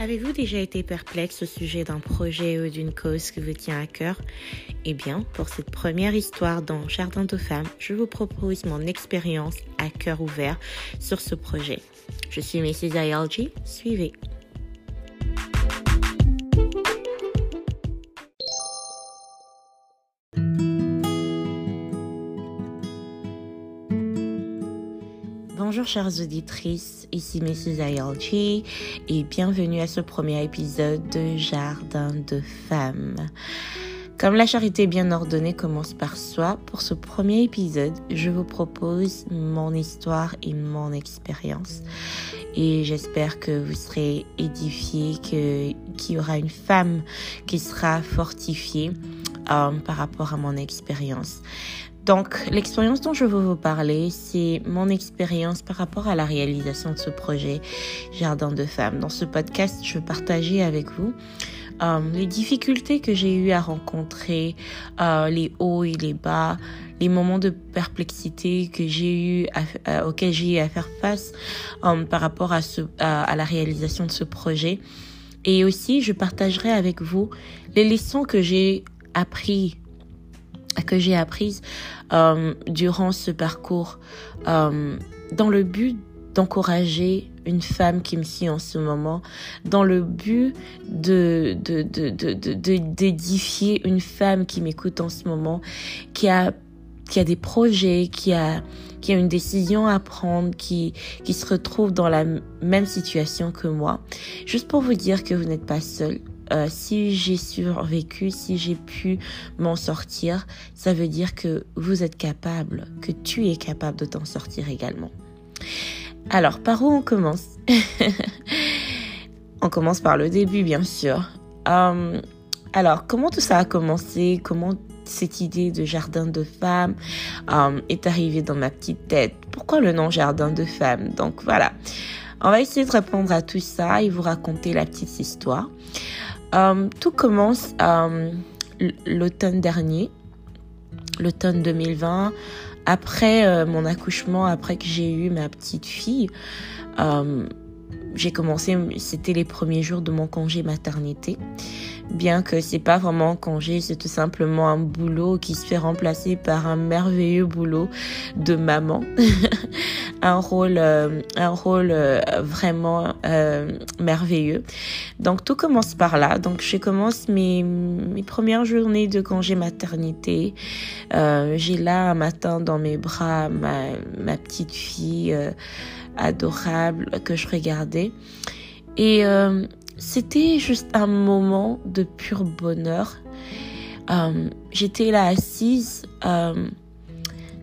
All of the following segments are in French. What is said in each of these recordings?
Avez-vous déjà été perplexe au sujet d'un projet ou d'une cause qui vous tient à cœur? Eh bien, pour cette première histoire dans Jardin de femmes, je vous propose mon expérience à cœur ouvert sur ce projet. Je suis Mrs. ILG, suivez. Chères auditrices, ici Mrs. ILG et bienvenue à ce premier épisode de Jardin de femmes. Comme la charité bien ordonnée commence par soi, pour ce premier épisode, je vous propose mon histoire et mon expérience. Et j'espère que vous serez édifiés, qu'il y aura une femme qui sera fortifiée euh, par rapport à mon expérience. Donc, l'expérience dont je veux vous parler, c'est mon expérience par rapport à la réalisation de ce projet Jardin de femmes. Dans ce podcast, je partager avec vous euh, les difficultés que j'ai eu à rencontrer, euh, les hauts et les bas, les moments de perplexité que j'ai eu à, auxquels j'ai eu à faire face euh, par rapport à, ce, à la réalisation de ce projet. Et aussi, je partagerai avec vous les leçons que j'ai appris que j'ai apprises euh, durant ce parcours euh, dans le but d'encourager une femme qui me suit en ce moment, dans le but de, de, de, d'édifier une femme qui m'écoute en ce moment, qui a, qui a des projets, qui a, qui a une décision à prendre, qui, qui se retrouve dans la même situation que moi. Juste pour vous dire que vous n'êtes pas seul. Euh, si j'ai survécu, si j'ai pu m'en sortir, ça veut dire que vous êtes capable, que tu es capable de t'en sortir également. Alors, par où on commence On commence par le début, bien sûr. Euh, alors, comment tout ça a commencé? Comment cette idée de jardin de femmes euh, est arrivée dans ma petite tête? Pourquoi le nom jardin de femmes? Donc voilà, on va essayer de répondre à tout ça et vous raconter la petite histoire. Euh, tout commence euh, l'automne dernier, l'automne 2020, après euh, mon accouchement, après que j'ai eu ma petite fille. j'ai commencé, c'était les premiers jours de mon congé maternité bien que c'est pas vraiment un congé, c'est tout simplement un boulot qui se fait remplacer par un merveilleux boulot de maman, un rôle, euh, un rôle euh, vraiment euh, merveilleux. Donc tout commence par là. Donc je commence mes, mes premières journées de congé maternité. J'ai là un matin dans mes bras ma, ma petite fille adorable que je regardais et c'était juste un moment de pur bonheur. Euh, j'étais là assise. Euh,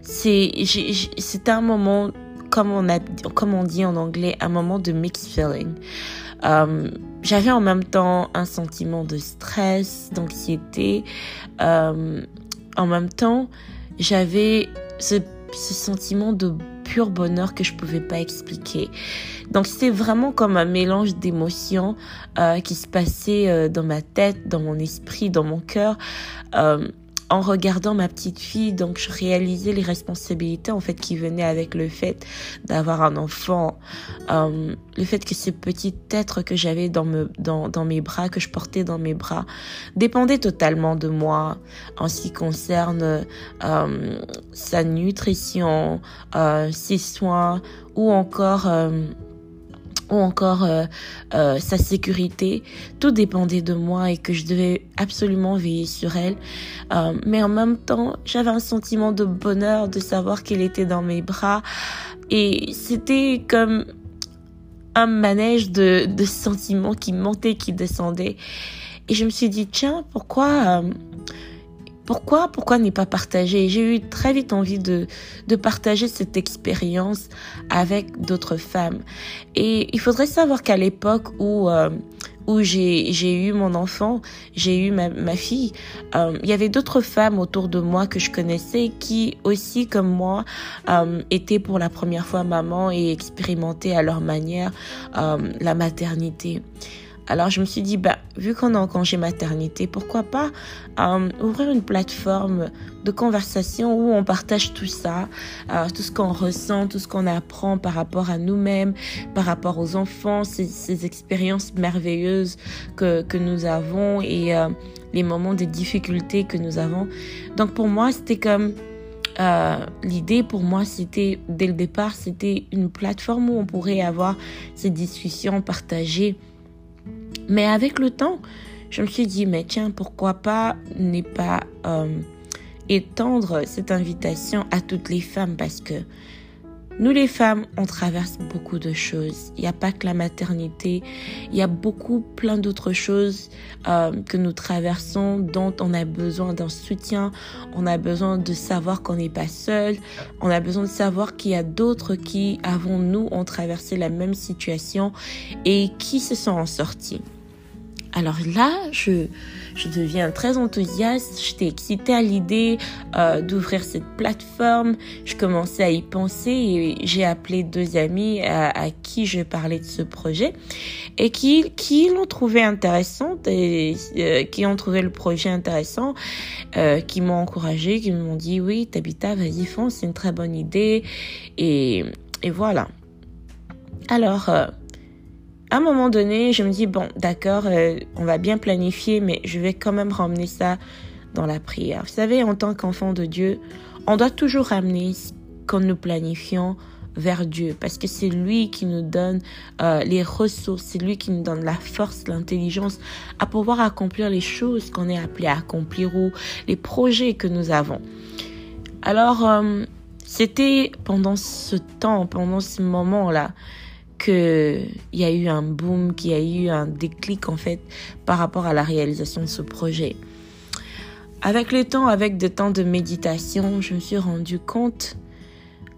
c'était un moment, comme on, a, comme on dit en anglais, un moment de mixed feeling. Euh, J'avais en même temps un sentiment de stress, d'anxiété. En même temps, j'avais ce, ce sentiment de pur bonheur que je pouvais pas expliquer. Donc c'était vraiment comme un mélange d'émotions euh, qui se passait euh, dans ma tête, dans mon esprit, dans mon cœur. Euh, en regardant ma petite fille, donc je réalisais les responsabilités en fait qui venaient avec le fait d'avoir un enfant, euh, le fait que ce petit être que j'avais dans, me, dans, dans mes bras, que je portais dans mes bras, dépendait totalement de moi. En ce qui concerne euh, sa nutrition, euh, ses soins ou encore euh, ou encore euh, euh, sa sécurité, tout dépendait de moi et que je devais absolument veiller sur elle. Euh, mais en même temps, j'avais un sentiment de bonheur de savoir qu'elle était dans mes bras et c'était comme un manège de, de sentiments qui montaient, qui descendaient. Et je me suis dit, tiens, pourquoi pourquoi, pourquoi n'est pas partagé J'ai eu très vite envie de, de partager cette expérience avec d'autres femmes. Et il faudrait savoir qu'à l'époque où euh, où j'ai eu mon enfant, j'ai eu ma, ma fille, euh, il y avait d'autres femmes autour de moi que je connaissais qui aussi comme moi euh, étaient pour la première fois maman et expérimentaient à leur manière euh, la maternité. Alors je me suis dit, bah, vu qu'on est en congé maternité, pourquoi pas euh, ouvrir une plateforme de conversation où on partage tout ça, euh, tout ce qu'on ressent, tout ce qu'on apprend par rapport à nous-mêmes, par rapport aux enfants, ces, ces expériences merveilleuses que, que nous avons et euh, les moments de difficultés que nous avons. Donc pour moi, c'était comme... Euh, l'idée pour moi, c'était dès le départ, c'était une plateforme où on pourrait avoir ces discussions partagées mais avec le temps, je me suis dit, mais tiens, pourquoi pas ne pas euh, étendre cette invitation à toutes les femmes? Parce que nous les femmes, on traverse beaucoup de choses. Il n'y a pas que la maternité, il y a beaucoup, plein d'autres choses euh, que nous traversons dont on a besoin d'un soutien, on a besoin de savoir qu'on n'est pas seul, on a besoin de savoir qu'il y a d'autres qui, avant nous, ont traversé la même situation et qui se sont en sortis. Alors là, je, je deviens très enthousiaste, j'étais excitée à l'idée euh, d'ouvrir cette plateforme, je commençais à y penser et j'ai appelé deux amis à, qui je parlais de ce projet et qui, qui l'ont trouvé intéressant et euh, qui ont trouvé le projet intéressant, euh, qui m'ont encouragé, qui m'ont dit oui, Tabitha, vas-y fonce, c'est une très bonne idée. Et, et voilà. Alors, à un moment donné, je me dis, bon, d'accord, euh, on va bien planifier, mais je vais quand même ramener ça dans la prière. Vous savez, en tant qu'enfant de Dieu, on doit toujours ramener ce que nous planifions vers Dieu, parce que c'est lui qui nous donne euh, les ressources, c'est lui qui nous donne la force, l'intelligence à pouvoir accomplir les choses qu'on est appelé à accomplir ou les projets que nous avons. Alors, euh, c'était pendant ce temps, pendant ce moment-là, qu'il y a eu un boom, qu'il y a eu un déclic en fait par rapport à la réalisation de ce projet. Avec le temps, avec des temps de méditation, je me suis rendu compte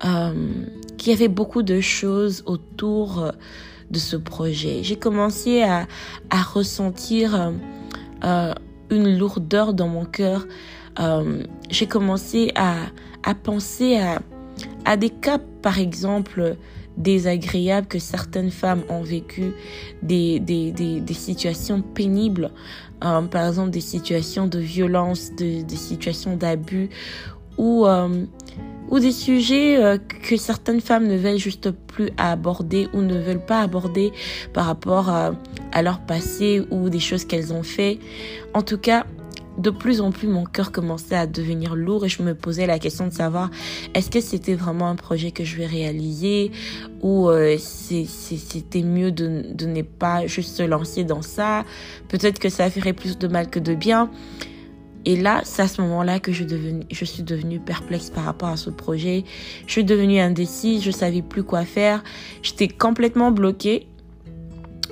euh, qu'il y avait beaucoup de choses autour euh, de ce projet. J'ai commencé à, à ressentir euh, une lourdeur dans mon cœur. J'ai commencé à, à penser à, à des cas, par exemple, désagréables que certaines femmes ont vécu, des, des, des, situations pénibles, euh, par exemple des situations de violence, de, des situations d'abus, ou, euh, ou des sujets euh, que certaines femmes ne veulent juste plus aborder ou ne veulent pas aborder par rapport à leur passé ou des choses qu'elles ont fait. En tout cas, de plus en plus mon cœur commençait à devenir lourd et je me posais la question de savoir est-ce que c'était vraiment un projet que je vais réaliser ou euh, c'était mieux de, ne pas juste se lancer dans ça. Peut-être que ça ferait plus de mal que de bien. Et là, c'est à ce moment-là que je suis devenue perplexe par rapport à ce projet. Je suis devenue indécise, je savais plus quoi faire. J'étais complètement bloquée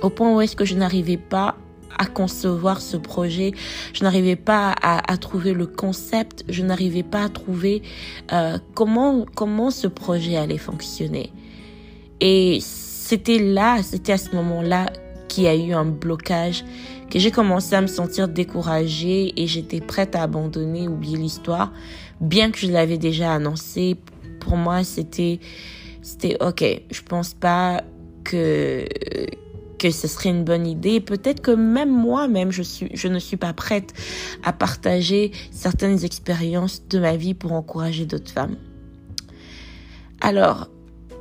au point où est-ce que je n'arrivais pas à concevoir ce projet. Je n'arrivais pas à, à, trouver le concept. Je n'arrivais pas à trouver euh, comment comment ce projet allait fonctionner. Et c'était là, c'était à ce moment-là qu'il y a eu un blocage, que j'ai commencé à me sentir découragée et j'étais prête à abandonner, oublier l'histoire, bien que je l'avais déjà annoncé. Pour moi, c'était c'était ok. Je pense pas que que ce serait une bonne idée. Peut-être que même moi-même, je, suis, je ne suis pas prête à partager certaines expériences de ma vie pour encourager d'autres femmes. Alors,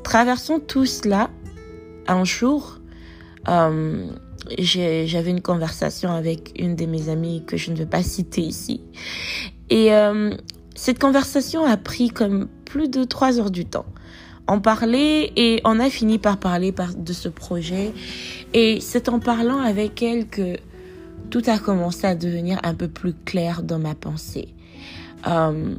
traversons tout cela. Un jour, euh, j'avais une conversation avec une de mes amies que je ne vais pas citer ici. Et euh, cette conversation a pris comme plus de trois heures du temps en parler et on a fini par parler de ce projet. Et c'est en parlant avec elle que tout a commencé à devenir un peu plus clair dans ma pensée. Euh,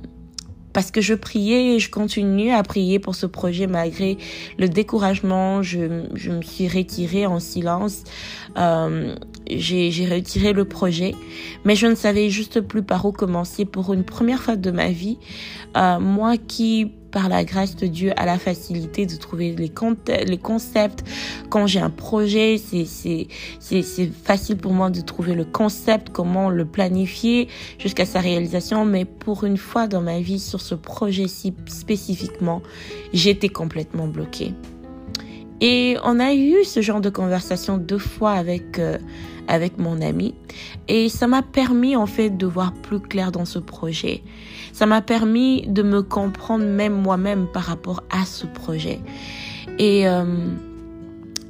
parce que je priais et je continue à prier pour ce projet malgré le découragement. Je, me suis retirée en silence. Euh, j'ai retiré le projet, mais je ne savais juste plus par où commencer pour une première fois de ma vie. Euh, moi qui par la grâce de Dieu, à la facilité de trouver les, les concepts. Quand j'ai un projet, c'est facile pour moi de trouver le concept, comment le planifier jusqu'à sa réalisation. Mais pour une fois dans ma vie, sur ce projet-ci spécifiquement, j'étais complètement bloquée. Et on a eu ce genre de conversation deux fois avec euh, avec mon ami et ça m'a permis en fait de voir plus clair dans ce projet. Ça m'a permis de me comprendre même moi-même par rapport à ce projet. Et euh,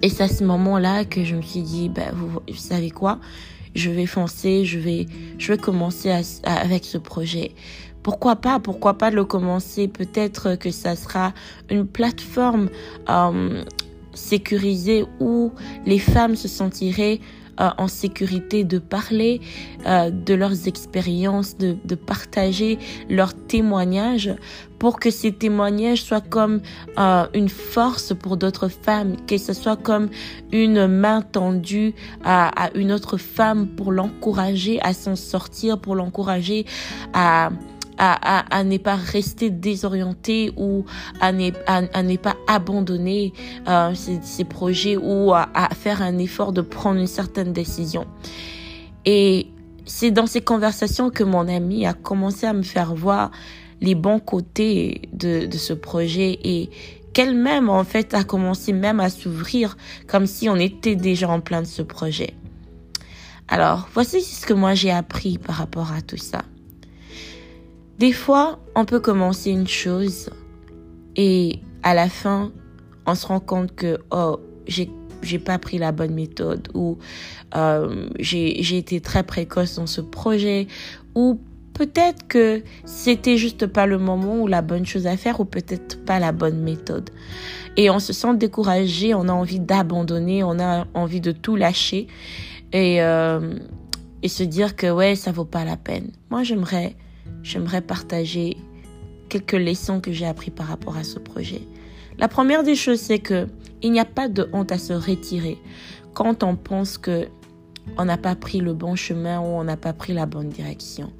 et c'est à ce moment-là que je me suis dit, bah, vous, savez quoi, je vais foncer, je vais, je vais commencer avec ce projet. Pourquoi pas? Pourquoi pas le commencer? Peut-être que ça sera une plateforme euh, sécurisée où les femmes se sentiraient euh, en sécurité de parler euh, de leurs expériences, de, de, partager leurs témoignages pour que ces témoignages soient comme euh, une force pour d'autres femmes, que ce soit comme une main tendue à, à une autre femme pour l'encourager à s'en sortir, pour l'encourager à à, à, à ne pas rester désorienté ou à ne, à, à pas abandonner euh, ces, ces, projets ou à, à faire un effort de prendre une certaine décision. Et c'est dans ces conversations que mon ami a commencé à me faire voir les bons côtés de, de ce projet et qu'elle-même, en fait, a commencé même à s'ouvrir comme si on était déjà en plein de ce projet. Alors, voici ce que moi j'ai appris par rapport à tout ça. Des fois, on peut commencer une chose et à la fin, on se rend compte que oh, j'ai j'ai pas pris la bonne méthode ou euh, j'ai été très précoce dans ce projet ou peut-être que c'était juste pas le moment ou la bonne chose à faire ou peut-être pas la bonne méthode. Et on se sent découragé, on a envie d'abandonner, on a envie de tout lâcher et, euh, et se dire que ouais, ça vaut pas la peine. Moi, j'aimerais j'aimerais partager quelques leçons que j'ai appris par rapport à ce projet. La première des choses, c'est que il n'y a pas de honte à se retirer quand on pense que on n'a pas pris le bon chemin ou on n'a pas pris la bonne direction.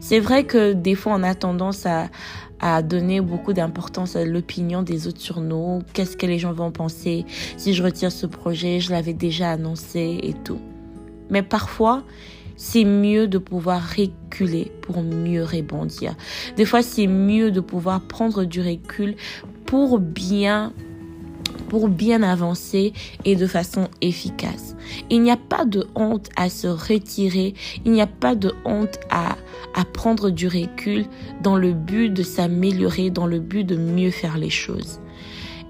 C'est vrai que des fois on a tendance à, à donner beaucoup d'importance à l'opinion des autres sur nous. Qu'est-ce que les gens vont penser si je retire ce projet? Je l'avais déjà annoncé et tout. Mais parfois, c'est mieux de pouvoir reculer pour mieux rebondir. Des fois, c'est mieux de pouvoir prendre du recul pour bien pour bien avancer et de façon efficace. Il n'y a pas de honte à se retirer, il n'y a pas de honte à, à prendre du recul dans le but de s'améliorer, dans le but de mieux faire les choses.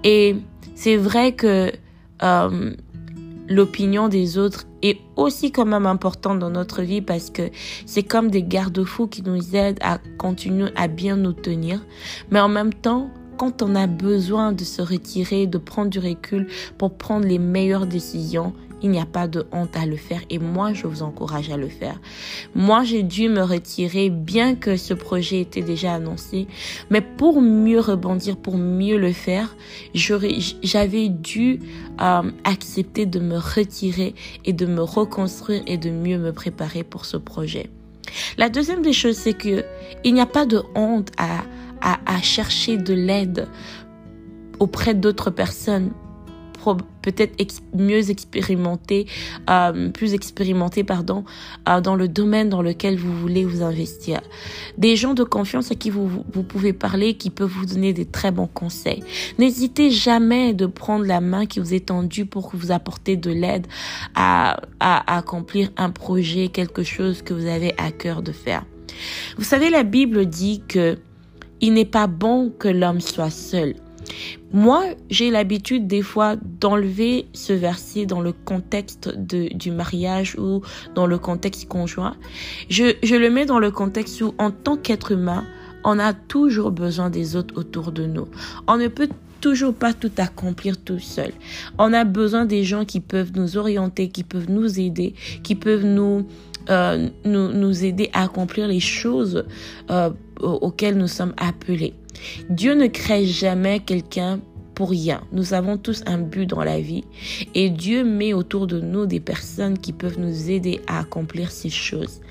Et c'est vrai que euh, l'opinion des autres est aussi quand même importante dans notre vie parce que c'est comme des garde-fous qui nous aident à continuer à bien nous tenir. Mais en même temps, quand on a besoin de se retirer, de prendre du recul pour prendre les meilleures décisions, il n'y a pas de honte à le faire et moi, je vous encourage à le faire. Moi, j'ai dû me retirer bien que ce projet était déjà annoncé, mais pour mieux rebondir, pour mieux le faire, j'avais dû euh, accepter de me retirer et de me reconstruire et de mieux me préparer pour ce projet. La deuxième des choses, c'est que il n'y a pas de honte à, à, à chercher de l'aide auprès d'autres personnes peut-être mieux expérimenté, euh, plus expérimenté, pardon, euh, dans le domaine dans lequel vous voulez vous investir. Des gens de confiance à qui vous, vous pouvez parler, qui peuvent vous donner des très bons conseils. N'hésitez jamais de prendre la main qui vous est tendue pour vous apporter de l'aide à, accomplir un projet, quelque chose que vous avez à cœur de faire. Vous savez, la Bible dit que il n'est pas bon que l'homme soit seul. Moi, j'ai l'habitude des fois d'enlever ce verset dans le contexte du mariage ou dans le contexte conjoint. Je, je le mets dans le contexte où, en tant qu'être humain, on a toujours besoin des autres autour de nous. On ne peut toujours pas tout accomplir tout seul. On a besoin des gens qui peuvent nous orienter, qui peuvent nous aider, qui peuvent nous euh, nous, nous aider à accomplir les choses euh, auxquelles nous sommes appelés. Dieu ne crée jamais quelqu'un pour rien. Nous avons tous un but dans la vie et Dieu met autour de nous des personnes qui peuvent nous aider à accomplir ces choses.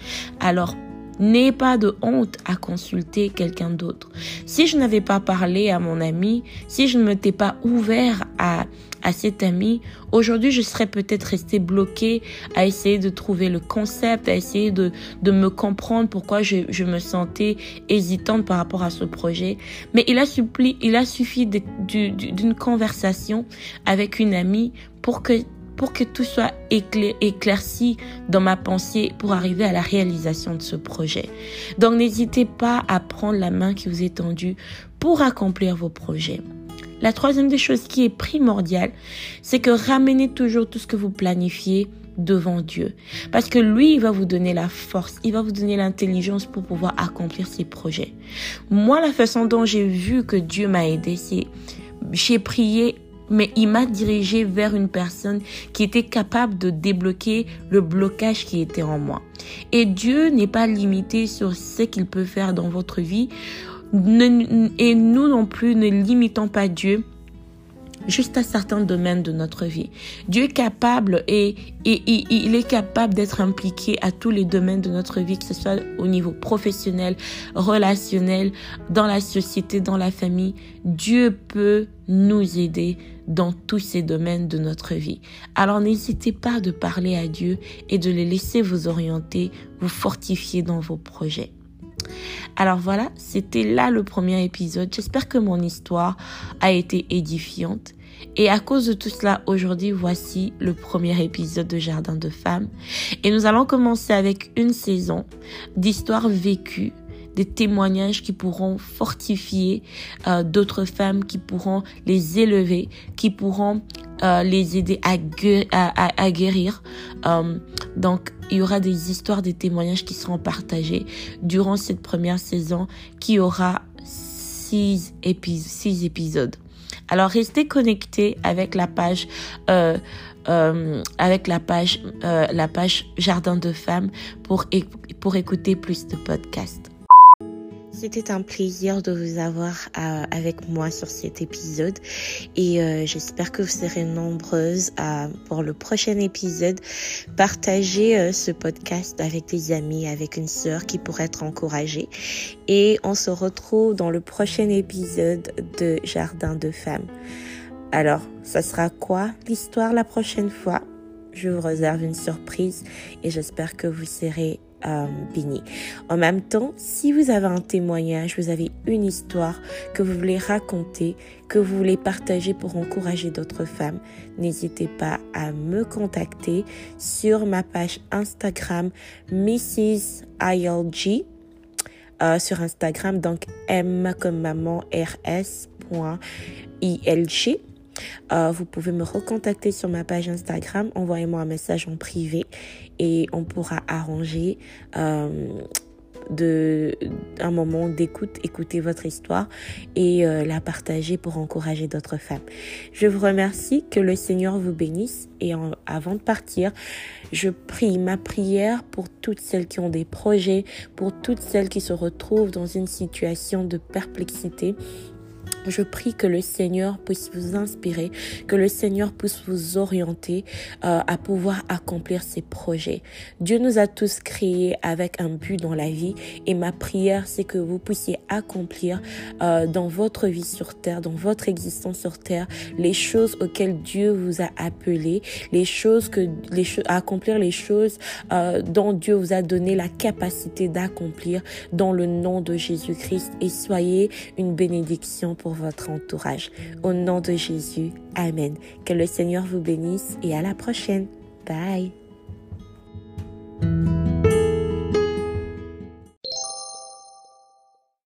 Alors, N'ayez pas de honte à consulter quelqu'un d'autre. Si je n'avais pas parlé à mon ami, si je ne m'étais pas ouvert à, à cet ami, aujourd'hui je serais peut-être resté bloqué à essayer de trouver le concept, à essayer de, de me comprendre pourquoi je, je me sentais hésitante par rapport à ce projet. Mais il a, suppli, il a suffi d'une conversation avec une amie pour que pour que tout soit éclairci dans ma pensée pour arriver à la réalisation de ce projet. Donc n'hésitez pas à prendre la main qui vous est tendue pour accomplir vos projets. La troisième des choses qui est primordiale, c'est que ramenez toujours tout ce que vous planifiez devant Dieu. Parce que lui, il va vous donner la force, il va vous donner l'intelligence pour pouvoir accomplir ses projets. Moi, la façon dont j'ai vu que Dieu m'a aidé, c'est j'ai prié mais il m'a dirigé vers une personne qui était capable de débloquer le blocage qui était en moi. Et Dieu n'est pas limité sur ce qu'il peut faire dans votre vie. Et nous non plus ne limitons pas Dieu juste à certains domaines de notre vie. Dieu est capable et, il est capable d'être impliqué à tous les domaines de notre vie, que ce soit au niveau professionnel, relationnel, dans la société, dans la famille. Dieu peut nous aider dans tous ces domaines de notre vie. Alors n'hésitez pas de parler à Dieu et de les laisser vous orienter, vous fortifier dans vos projets. Alors voilà, c'était là le premier épisode. J'espère que mon histoire a été édifiante. Et à cause de tout cela, aujourd'hui, voici le premier épisode de Jardin de femmes. Et nous allons commencer avec une saison d'histoires vécues des témoignages qui pourront fortifier euh, d'autres femmes, qui pourront les élever, qui pourront euh, les aider à, à, guérir. Euh, donc, il y aura des histoires, des témoignages qui seront partagés durant cette première saison qui aura six, six épisodes. Alors restez connectés avec la page euh, euh, avec la page euh, la page Jardin de femmes pour pour écouter plus de podcasts. C'était un plaisir de vous avoir euh, avec moi sur cet épisode et euh, j'espère que vous serez nombreuses à, pour le prochain épisode, partager euh, ce podcast avec des amis, avec une sœur qui pourrait être encouragée. Et on se retrouve dans le prochain épisode de Jardin de femmes. Alors, ça sera quoi l'histoire la prochaine fois? Je vous réserve une surprise et j'espère que vous serez euh. En même temps, si vous avez un témoignage, vous avez une histoire que vous voulez raconter, que vous voulez partager pour encourager d'autres femmes, n'hésitez pas à me contacter sur ma page Instagram Mrs. ILG. Euh, sur Instagram, donc M comme maman RS.ILG. Euh, vous pouvez me recontacter sur ma page Instagram, envoyez-moi un message en privé et on pourra arranger euh, un moment d'écoute, écouter votre histoire et euh, la partager pour encourager d'autres femmes. Je vous remercie, que le Seigneur vous bénisse. Et avant de partir, je prie ma prière pour toutes celles qui ont des projets, pour toutes celles qui se retrouvent dans une situation de perplexité je prie que le Seigneur puisse vous inspirer, que le Seigneur puisse vous orienter euh, à pouvoir accomplir ses projets. Dieu nous a tous créés avec un but dans la vie et ma prière c'est que vous puissiez accomplir euh, dans votre vie sur terre, dans votre existence sur terre, les choses auxquelles Dieu vous a appelé, les choses que les accomplir les choses euh, dont Dieu vous a donné la capacité d'accomplir dans le nom de Jésus-Christ et soyez une bénédiction votre entourage. Au nom de Jésus, Amen. Que le Seigneur vous bénisse et à la prochaine. Bye.